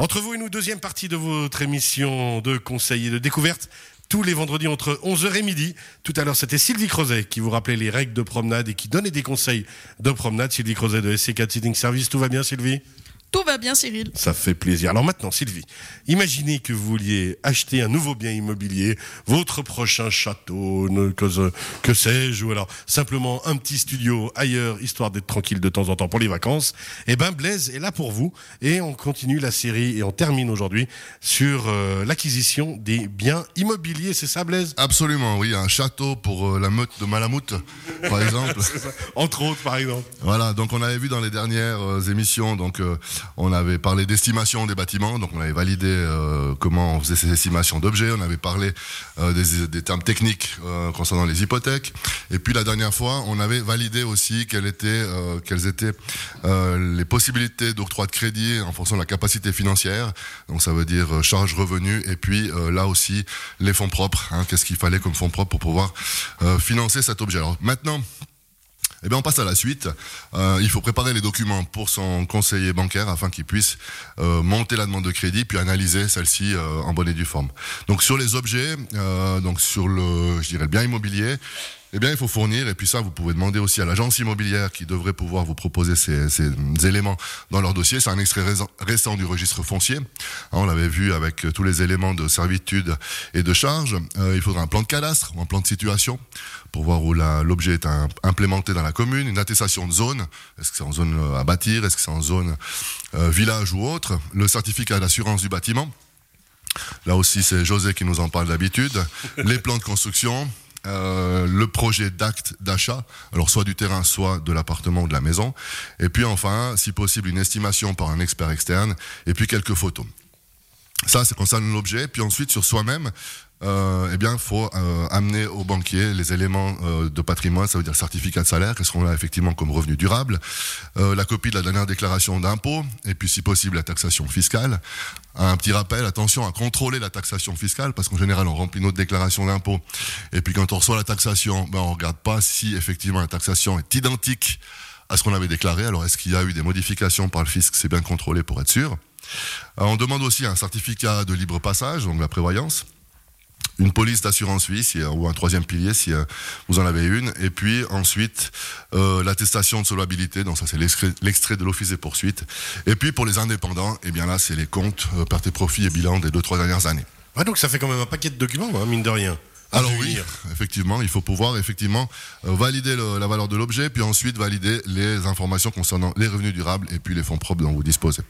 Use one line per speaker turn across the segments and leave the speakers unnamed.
Entre vous et nous, deuxième partie de votre émission de conseils et de découverte. Tous les vendredis entre 11h et midi. Tout à l'heure, c'était Sylvie Crozet qui vous rappelait les règles de promenade et qui donnait des conseils de promenade. Sylvie Crozet de SC4 Sitting Service. Tout va bien, Sylvie?
Tout va bien, Cyril.
Ça fait plaisir. Alors maintenant, Sylvie, imaginez que vous vouliez acheter un nouveau bien immobilier, votre prochain château, que, que sais-je, ou alors simplement un petit studio ailleurs, histoire d'être tranquille de temps en temps pour les vacances. Eh ben, Blaise est là pour vous. Et on continue la série et on termine aujourd'hui sur euh, l'acquisition des biens immobiliers. C'est ça, Blaise?
Absolument, oui, un château pour euh, la meute de Malamute, par exemple.
Entre autres, par exemple.
Voilà, donc on avait vu dans les dernières euh, émissions, donc euh, on avait parlé d'estimation des bâtiments, donc on avait validé euh, comment on faisait ces estimations d'objets, on avait parlé euh, des, des termes techniques euh, concernant les hypothèques, et puis la dernière fois, on avait validé aussi quelles étaient, euh, quelles étaient euh, les possibilités d'octroi de crédit en fonction de la capacité financière, donc ça veut dire euh, charge revenu, et puis là aussi les fonds propres, hein, qu'est-ce qu'il fallait comme fonds propres pour pouvoir financer cet objet. Alors maintenant, eh bien, on passe à la suite. Euh, il faut préparer les documents pour son conseiller bancaire afin qu'il puisse euh, monter la demande de crédit puis analyser celle-ci euh, en bonne et due forme. Donc sur les objets, donc sur le, je dirais le bien immobilier. Eh bien, il faut fournir, et puis ça, vous pouvez demander aussi à l'agence immobilière qui devrait pouvoir vous proposer ces, ces éléments dans leur dossier. C'est un extrait récent- du registre foncier. Hein, on l'avait vu avec euh, tous les éléments de servitude et de charge. Euh, il faudra un plan de cadastre ou un plan de situation pour voir où l'objet est un- implémenté dans la commune, une attestation de zone, est-ce que c'est en zone euh, à bâtir, est-ce que c'est en zone euh, village ou autre, le certificat d'assurance du bâtiment, là aussi c'est José qui nous en parle d'habitude, les plans de construction, euh, le projet d'acte d'achat, alors soit du terrain, soit de l'appartement ou de la maison, et puis enfin, si possible, une estimation par un expert externe, et puis quelques photos. Ça, c'est concerne l'objet. Puis ensuite, sur soi-même, euh, eh bien, faut euh, amener au banquier les éléments euh, de patrimoine, ça veut dire certificat de salaire, qu'est-ce qu'on a effectivement comme revenu durable, euh, la copie de la dernière déclaration d'impôt, et puis si possible la taxation fiscale. Un petit rappel, attention à contrôler la taxation fiscale, parce qu'en général, on remplit notre déclaration d'impôt, et puis quand on reçoit la taxation, ben, on regarde pas si effectivement la taxation est identique à ce qu'on avait déclaré. Alors, est-ce qu'il y a eu des modifications par le fisc? C'est bien contrôlé pour être sûr. Euh, On demande aussi un certificat de libre passage, donc la prévoyance, une police d'assurance vie si, ou un troisième pilier si euh, vous en avez une, et puis ensuite euh, l'attestation de solvabilité, donc ça c'est l'extrait- de l'office des poursuites, et puis pour les indépendants, eh bien là c'est les comptes, euh, pertes et profits et bilan des deux trois dernières années.
Donc ça fait quand même un paquet de documents, hein, mine de rien.
Alors oui, effectivement, il faut pouvoir effectivement euh, valider le- la valeur de l'objet, puis ensuite valider les informations concernant les revenus durables et puis les fonds propres dont vous disposez.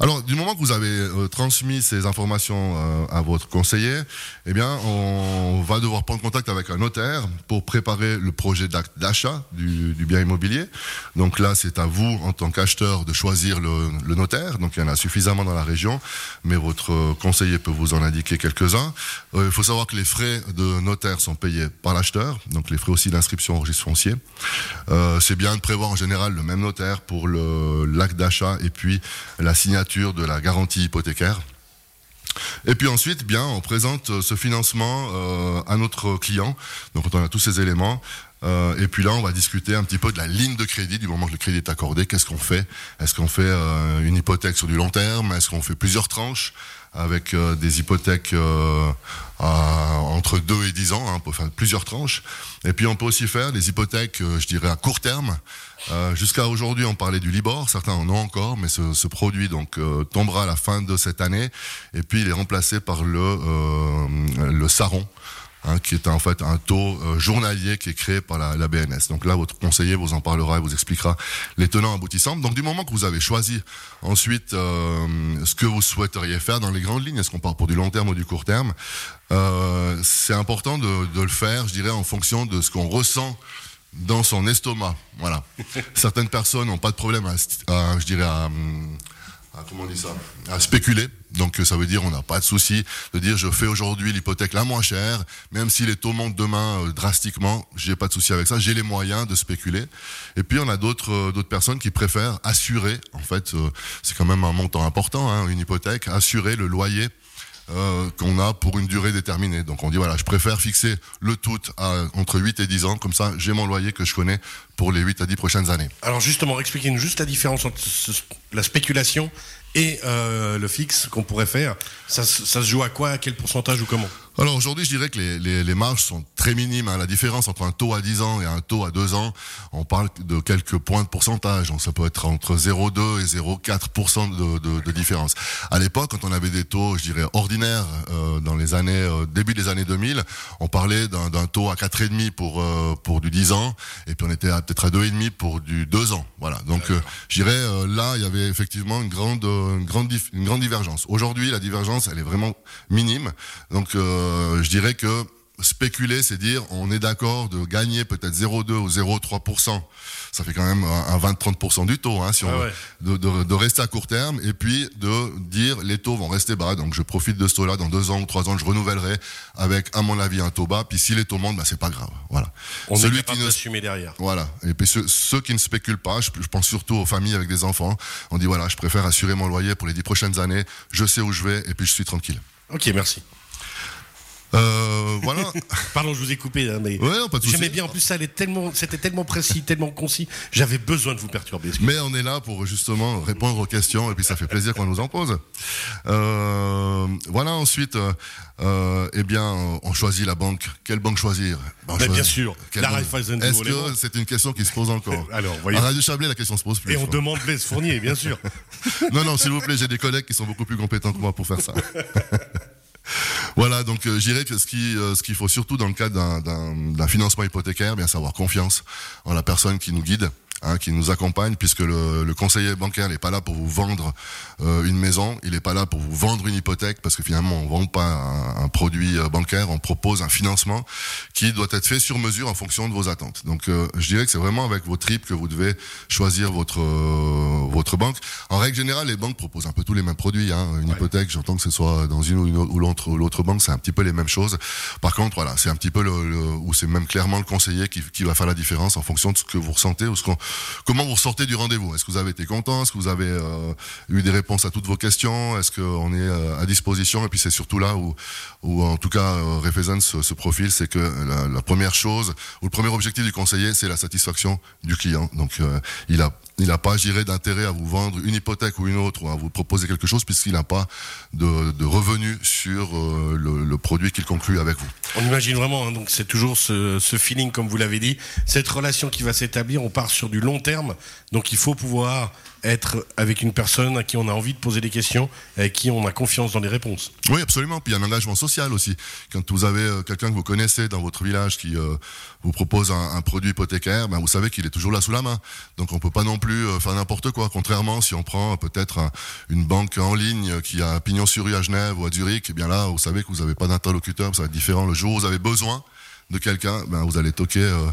Alors, du moment que vous avez euh, transmis ces informations euh, à votre conseiller, eh bien, on va devoir prendre contact avec un notaire pour préparer le projet d'acte d'achat du, du bien immobilier. Donc là, c'est à vous, en tant qu'acheteur, de choisir le, le notaire. Donc il y en a suffisamment dans la région, mais votre conseiller peut vous en indiquer quelques-uns. Euh, il faut savoir que les frais de notaire sont payés par l'acheteur, donc les frais aussi d'inscription au registre foncier. Euh, c'est bien de prévoir en général le même notaire pour l'acte d'achat et puis la signature de la garantie hypothécaire. Et puis ensuite, bien, on présente euh, ce financement euh, à notre client. Donc, on a tous ces éléments, et puis là, on va discuter un petit peu de la ligne de crédit du moment que le crédit est accordé. Qu'est-ce qu'on fait? Est-ce qu'on fait une hypothèque sur du long terme? Est-ce qu'on fait plusieurs tranches? Avec euh, des hypothèques euh, à- entre 2 et 10 ans hein, faire plusieurs tranches. Et puis, on peut aussi faire des hypothèques, euh, je dirais, à court terme. Euh, Jusqu'à aujourd'hui, on parlait du Libor. Certains en ont encore, mais ce, ce produit donc euh, tombera à la fin de cette année. Et puis, il est remplacé par le euh, le Saron. Hein, qui est en fait un taux euh, journalier qui est créé par la, la BNS. Donc là, votre conseiller vous en parlera et vous expliquera les tenants aboutissants. Donc du moment que vous avez choisi ensuite euh, ce que vous souhaiteriez faire dans les grandes lignes, est-ce qu'on part pour du long terme ou du court terme, euh, c'est important de, de le faire, je dirais, en fonction de ce qu'on ressent dans son estomac. Voilà. Certaines personnes n'ont pas de problème à, à, je dirais, à, hum, à- comment on dit ça, à spéculer. Donc euh, ça veut dire on n'a pas de souci de dire je fais aujourd'hui l'hypothèque la moins chère, même si les taux montent demain euh, drastiquement, j'ai pas de souci avec ça, j'ai les moyens de spéculer. Et puis on a d'autres euh, d'autres personnes qui préfèrent assurer, en fait, euh, c'est quand même un montant important, hein, une hypothèque, assurer le loyer qu'on a pour une durée déterminée. Donc on dit voilà, je préfère fixer le tout entre 8 et 10 ans, comme ça j'ai mon loyer que je connais pour les 8 à 10 prochaines années.
Alors justement, expliquez-nous juste la différence entre la spéculation et euh, le fixe qu'on pourrait faire. Ça, ça se joue à quoi, à quel pourcentage ou comment?
Alors aujourd'hui, je dirais que les, les, les, marges sont très minimes. Hein. La différence entre un taux à 10 ans et un taux à 2 ans, on parle de quelques points de pourcentage. Donc ça peut être entre 0,2 et 0,4% de, de, de, différence. À l'époque, quand on avait des taux, je dirais, ordinaires, euh, dans les années, euh, début des années 2000, on parlait d'un taux à 4,5 pour, pour du 10 ans, et puis on était peut-être à 2,5 pour du 2 ans. Voilà. Donc je dirais, là, il y avait effectivement une grande, une grande, une grande divergence. Aujourd'hui, la divergence, elle est vraiment minime. Donc euh, je dirais que spéculer, c'est dire on est d'accord de gagner peut-être 0,2 ou 0,3%. Ça fait quand même un 20-30% du taux, hein, si on ah de, de, de, rester à court terme, et puis de dire les taux vont rester bas, donc je profite de ce taux-là, dans deux ans ou trois ans, je renouvellerai avec, à mon avis, un taux bas, puis si les taux montent, bah, c'est pas grave. Voilà.
On Celui est capable qui d'assumer derrière.
Voilà. Et puis ceux, ceux, qui ne spéculent pas, je, je, pense surtout aux familles avec des enfants, on dit voilà, je préfère assurer mon loyer pour les dix prochaines années, je sais où je vais, et puis je suis tranquille.
Ok, merci.
Euh, voilà.
Pardon, je vous ai coupé, hein, mais
ouais,
j'aimais bien. En plus, ça allait tellement, c'était tellement précis, tellement concis. J'avais besoin de vous perturber.
Mais on est là pour justement répondre aux questions, et puis ça fait plaisir qu'on nous en pose. Euh, voilà. Ensuite, euh, eh bien, on choisit la banque. Quelle banque choisir?
Ben, Bien sûr, la
Raiffeisen. Est-ce que c'est une question qui se pose encore?
Alors, voyez.
À Radio Chablais, la question se pose plus.
Et on demande Blaise Fournier, bien sûr.
non, non, s'il vous plaît, j'ai des collègues qui sont beaucoup plus compétents que moi pour faire ça. Voilà, donc euh, je dirais que ce euh, qu'il faut surtout dans le cadre d'un financement hypothécaire, bien savoir confiance en la personne qui nous guide. Hein, qui nous accompagne, puisque le, le conseiller bancaire n'est pas là pour vous vendre euh, une maison, il n'est pas là pour vous vendre une hypothèque, parce que finalement on vend pas un, un, produit euh, bancaire, on propose un financement qui doit être fait sur mesure en fonction de vos attentes. Donc euh, je dirais que c'est vraiment avec vos tripes que vous devez choisir votre euh, votre banque. En règle générale, les banques proposent un peu tous les mêmes produits. Hein. Une ouais. hypothèque, j'entends que ce soit dans une ou l'autre l'autre banque, c'est un petit peu les mêmes choses. Par contre, voilà, c'est un petit peu le, le ou c'est même clairement le conseiller qui, qui va faire la différence en fonction de ce que vous ressentez ou ce qu'on Comment vous sortez du rendez-vous? Est-ce que vous avez été content? Est-ce que vous avez euh, eu des réponses à toutes vos questions? Est-ce qu'on est euh, à disposition? Et puis c'est surtout là où, en tout cas euh, Refezen se, profile, c'est que la, première chose ou le premier objectif du conseiller, c'est la satisfaction du client. Donc il a n'a pas, j'irai d'intérêt à vous vendre une hypothèque ou une autre ou à vous proposer quelque chose puisqu'il n'a pas de, de, revenus sur le, produit qu'il conclut avec vous.
On imagine vraiment, hein, donc c'est toujours ce, ce, feeling, comme vous l'avez dit, cette relation qui va s'établir, on part sur du long terme, donc il faut pouvoir être avec une personne à qui on a envie de poser des questions, avec qui on a confiance dans les réponses.
Oui, absolument. Puis il y a un engagement social aussi. Quand vous avez euh, quelqu'un que vous connaissez dans votre village qui euh, vous propose un, un, produit hypothécaire, ben vous savez qu'il est toujours là sous la main. Donc on peut pas non plus euh, faire n'importe quoi. Contrairement, si on prend peut-être un, une banque en ligne qui a pignon sur rue à Genève ou à Zurich, eh bien là, vous savez que vous n'avez pas d'interlocuteur, ça va être différent. Le jour où vous avez besoin de quelqu'un, ben vous allez toquer euh,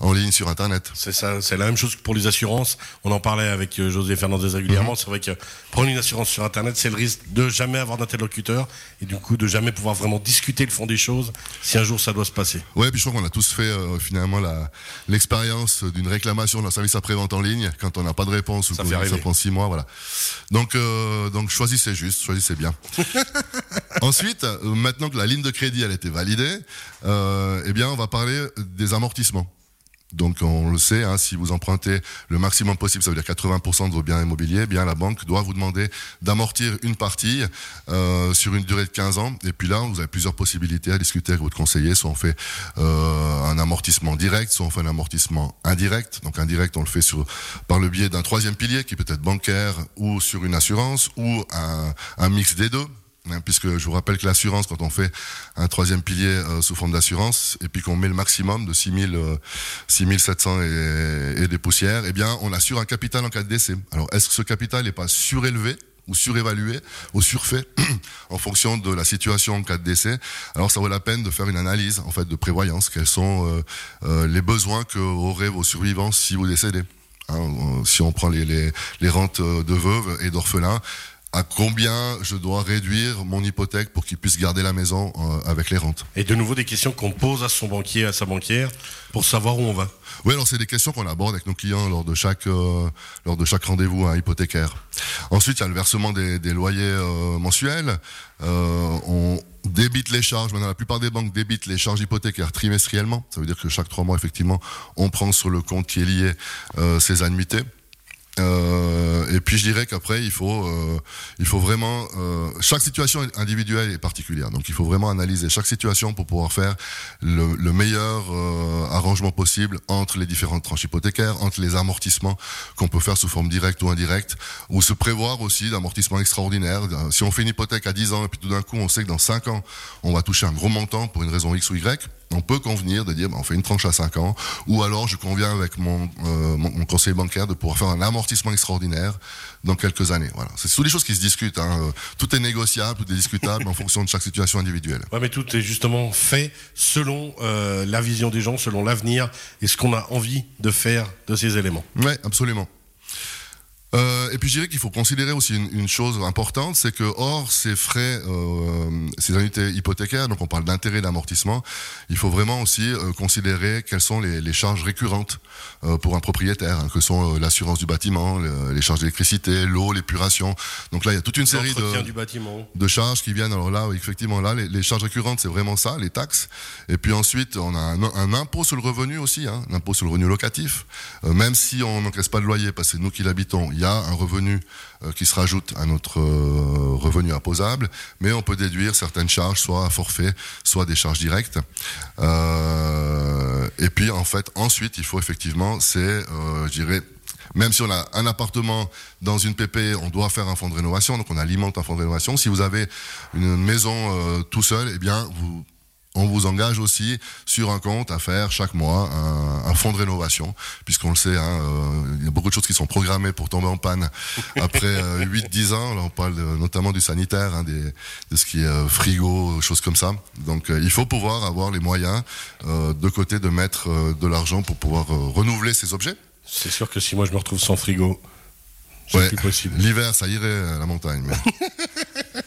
en ligne sur Internet.
C'est ça, c'est la même chose que pour les assurances. On en parlait avec euh, José Fernandez régulièrement. Mm -hmm. C'est vrai que prendre une assurance sur Internet, c'est le risque de jamais avoir d'interlocuteur et du coup de jamais pouvoir vraiment discuter le fond des choses si un jour ça doit se passer.
Ouais, puis je crois qu'on a tous fait euh, finalement l'expérience d'une réclamation d'un service après-vente en ligne quand on n'a pas de réponse ou
ça,
fait ça prend six mois, voilà. Donc, euh, donc choisissez juste, choisissez bien. Ensuite, euh, maintenant que la ligne de crédit elle a été validée, eh on va parler des amortissements. Donc on le sait, hein, si vous empruntez le maximum possible, ça veut dire 80% de vos biens immobiliers, eh la banque doit vous demander d'amortir une partie euh, sur une durée de 15 ans. Et puis là, vous avez plusieurs possibilités à discuter avec votre conseiller. Soit on fait euh, un amortissement direct, soit on fait un amortissement indirect. Donc indirect, on le fait par le biais d'un troisième pilier qui peut être bancaire ou sur une assurance ou un mix des deux. Hein, puisque je vous rappelle que l'assurance, quand on fait un troisième pilier euh, sous forme d'assurance, et puis qu'on met le maximum de 6000, euh, 6700 et, et, des poussières, eh bien, on assure un capital en cas de décès. Alors, est-ce que ce capital n'est pas surélevé ou surévalué ou surfait en fonction de la situation en cas de décès? Alors ça vaut la peine de faire une analyse en fait de prévoyance. Quels sont euh, euh, les besoins que auraient vos survivants si vous décédez? Hein, Si on prend les, les rentes de veuves et d'orphelins, à combien je dois réduire mon hypothèque pour qu'il puisse garder la maison euh, avec les rentes.
Et de nouveau des questions qu'on pose à son banquier, à sa banquière, pour savoir où on va.
Oui, alors c'est des questions qu'on aborde avec nos clients lors de chaque euh, lors de chaque rendez-vous hein, hypothécaire. Ensuite, il y a le versement des, des loyers euh, mensuels. Euh, on débite les charges. Maintenant, la plupart des banques débitent les charges hypothécaires trimestriellement. Ça veut dire que chaque trois mois, effectivement, on prend sur le compte qui est lié ces annuités. Euh, et puis je dirais qu'après il faut euh, il faut vraiment euh, chaque situation individuelle est particulière. Donc il faut vraiment analyser chaque situation pour pouvoir faire le, le meilleur arrangement possible entre les différentes tranches hypothécaires entre les amortissements qu'on peut faire sous forme directe ou indirecte ou se prévoir aussi d'amortissements extraordinaires. Si on fait une hypothèque à 10 ans et puis tout d'un coup on sait que dans 5 ans on va toucher un gros montant pour une raison X ou Y on peut convenir de dire bah, on fait une tranche à 5 ans ou alors je conviens avec mon, mon, conseiller bancaire de pouvoir faire un amortissement extraordinaire dans quelques années. Voilà, c'est toutes des choses qui se discutent. Hein. Tout est négociable, tout est discutable en fonction de chaque situation individuelle.
Ouais, mais tout est justement fait selon euh, la vision des gens, selon l'avenir et ce qu'on a envie de faire de ces éléments.
Oui, absolument. Et puis je dirais qu'il faut considérer aussi une, une chose importante, c'est que hors ces frais, euh, ces unités hypothécaires, donc on parle d'intérêt d'amortissement, il faut vraiment aussi euh, considérer quelles sont les, les charges récurrentes euh, pour un propriétaire, hein, que sont l'assurance du bâtiment, le, les charges d'électricité, l'eau, l'épuration. Donc là, il y a toute une série de,
du bâtiment.
de charges qui viennent. Alors là, effectivement, là, les, les charges récurrentes, c'est vraiment ça, les taxes. Et puis ensuite, on a un, un impôt sur le revenu aussi, hein, un impôt sur le revenu locatif. Même si on n'encaisse pas de loyer, parce que c'est nous qui l'habitons, il y a un revenu euh, qui se rajoute à notre euh, revenu imposable, mais on peut déduire certaines charges, soit à forfait, soit des charges directes. Euh, et puis en fait, ensuite, il faut effectivement, c'est, je dirais, même si on a un appartement dans une PP, on doit faire un fonds de rénovation, donc on alimente un fonds de rénovation. Si vous avez une maison tout seul, eh bien, vous on vous engage aussi sur un compte à faire chaque mois un, un fonds de rénovation, puisqu'on le sait, hein, euh, il y a beaucoup de choses qui sont programmées pour tomber en panne après euh, 8-10 ans. Là, on parle de, notamment du sanitaire, hein, des, de ce qui est euh, frigo, choses comme ça. Donc, euh, il faut pouvoir avoir les moyens euh, de côté de mettre de l'argent pour pouvoir renouveler ces objets.
C'est sûr que si moi je me retrouve sans frigo, c'est
Ouais.
plus possible.
L'hiver, ça irait à la montagne. mais-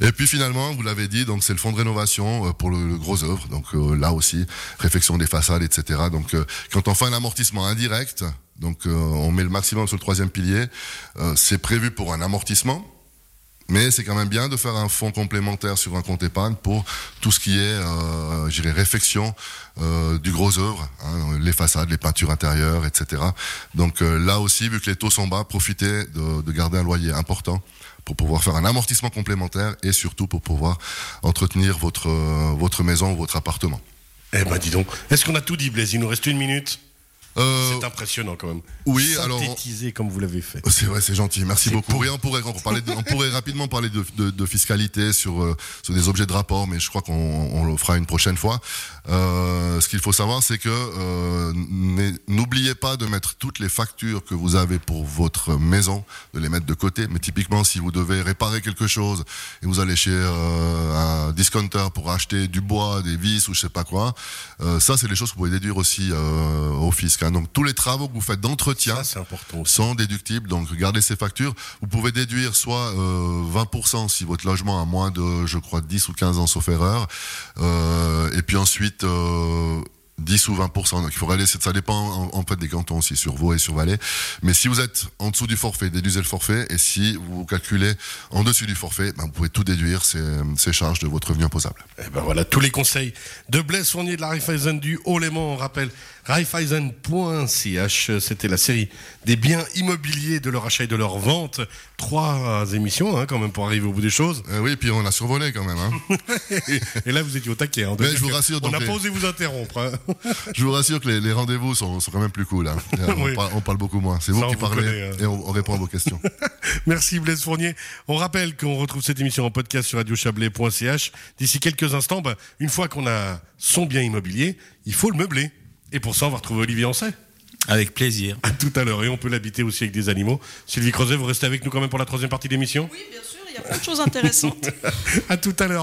Et puis finalement, vous l'avez dit, donc c'est le fonds de rénovation euh, pour le, gros œuvre. Donc euh, là aussi, réfection des façades, etc. Donc euh, quand on fait un amortissement indirect, donc on met le maximum sur le troisième pilier, c'est prévu pour un amortissement. Mais c'est quand même bien de faire un fonds complémentaire sur un compte épargne pour tout ce qui est, euh, je dirais, réfection du gros œuvre, hein, les façades, les peintures intérieures, etc. Donc là aussi, vu que les taux sont bas, profitez de garder un loyer important pour pouvoir faire un amortissement complémentaire et surtout pour pouvoir entretenir votre, euh, maison ou votre appartement.
Eh ben dis donc, est-ce qu'on a tout dit Blaise? Il nous reste une minute?
Euh,
C'est impressionnant quand même.
oui, alors...
Synthétiser comme vous l'avez fait.
C'est vrai, c'est gentil. Merci beaucoup.
pour-
Oui, on pourrait, on, pourrait, on pourrait rapidement parler de, de, de fiscalité sur, euh, sur des objets de rapport, mais je crois qu'on on le fera une prochaine fois. Euh, ce qu'il faut savoir, c'est que n'oubliez pas de mettre toutes les factures que vous avez pour votre maison, de les mettre de côté. Mais typiquement, si vous devez réparer quelque chose et vous allez chez un discounter pour acheter du bois, des vis ou je sais pas quoi, ça, c'est des choses que vous pouvez déduire aussi au fisc. Hein. Donc tous les travaux que vous faites d'entretien
Ça
sont déductibles. Donc, regardez ces factures. Vous pouvez déduire soit euh, 20% si votre logement a moins de, je crois, 10 ou 15 ans, sauf erreur. Euh, et puis ensuite, euh, 10 ou 20%. Donc, il faut réaliser, ça dépend en, en fait des cantons aussi, sur Vaud et sur Valais. Mais si vous êtes en dessous du forfait, déduisez le forfait. Et si vous calculez en dessus du forfait, ben, vous pouvez tout déduire, ces, ces charges de votre revenu imposable.
Eh ben voilà, tous les conseils de Blaise Fournier de la Raiffeisen du Haut-Léman. On rappelle raiffeisen.ch. C'était la série des biens immobiliers de leur achat et de leur vente. Trois émissions, hein, quand même, pour arriver au bout des choses.
Euh, oui, puis on a survolé quand même. Hein.
et là, vous étiez au taquet. hein.
Mais je vous rassure,
On n'a
les-
pas osé vous interrompre. hein.
Je vous rassure que les, les rendez-vous sont, sont quand même plus cool. Hein. On,
Oui.
parle, on parle beaucoup moins. C'est vous
on
qui
vous
parlez
connaît, hein.
et on, on répond à vos questions.
Merci Blaise Fournier. On rappelle qu'on retrouve cette émission en podcast sur radiochablais.ch. D'ici quelques instants, ben, une fois qu'on a son bien immobilier, il faut le meubler. Et pour ça, on va retrouver Olivier Ancet.
Avec plaisir.
À tout à l'heure. Et on peut l'habiter aussi avec des animaux. Sylvie Creuset, vous restez avec nous quand même pour la troisième partie de l'émission?
Oui, bien sûr, il y a plein de choses intéressantes.
À tout à l'heure.